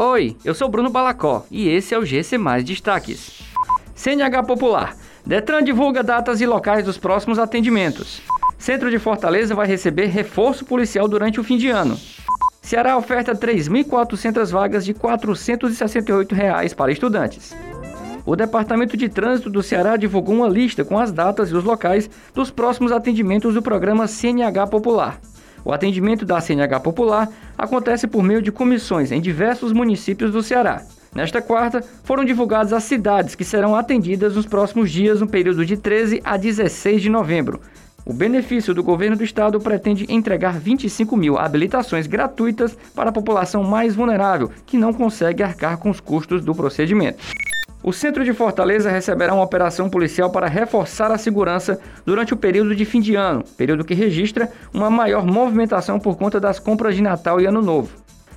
Oi, eu sou Bruno Balacó e esse é o GC Mais Destaques. CNH Popular. Detran divulga datas e locais dos próximos atendimentos. Centro de Fortaleza vai receber reforço policial durante o fim de ano. Ceará oferta 3.400 vagas de 468 reais para estudantes. O Departamento de Trânsito do Ceará divulgou uma lista com as datas e os locais dos próximos atendimentos do programa CNH Popular. O atendimento da CNH Popular acontece por meio de comissões em diversos municípios do Ceará. Nesta quarta, foram divulgadas as cidades que serão atendidas nos próximos dias, no período de 13 a 16 de novembro. O benefício do governo do estado pretende entregar 25 mil habilitações gratuitas para a população mais vulnerável, que não consegue arcar com os custos do procedimento. O centro de Fortaleza receberá uma operação policial para reforçar a segurança durante o período de fim de ano, período que registra uma maior movimentação por conta das compras de Natal e Ano Novo.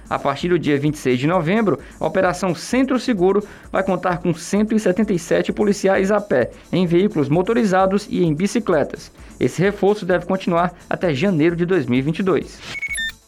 A partir do dia 26 de novembro, a Operação Centro Seguro vai contar com 177 policiais a pé, em veículos motorizados e em bicicletas. Esse reforço deve continuar até janeiro de 2022.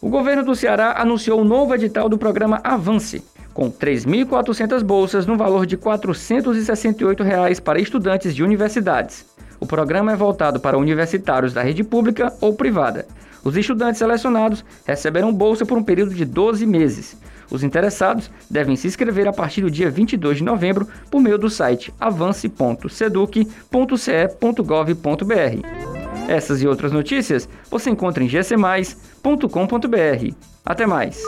O governo do Ceará anunciou o novo edital do programa Avance, com 3.400 bolsas no valor de 468 reais para estudantes de universidades. O programa é voltado para universitários da rede pública ou privada. Os estudantes selecionados receberão bolsa por um período de 12 meses. Os interessados devem se inscrever a partir do dia 22 de novembro por meio do site avance.seduc.ce.gov.br. Essas e outras notícias você encontra em gcmais.com.br. Até mais!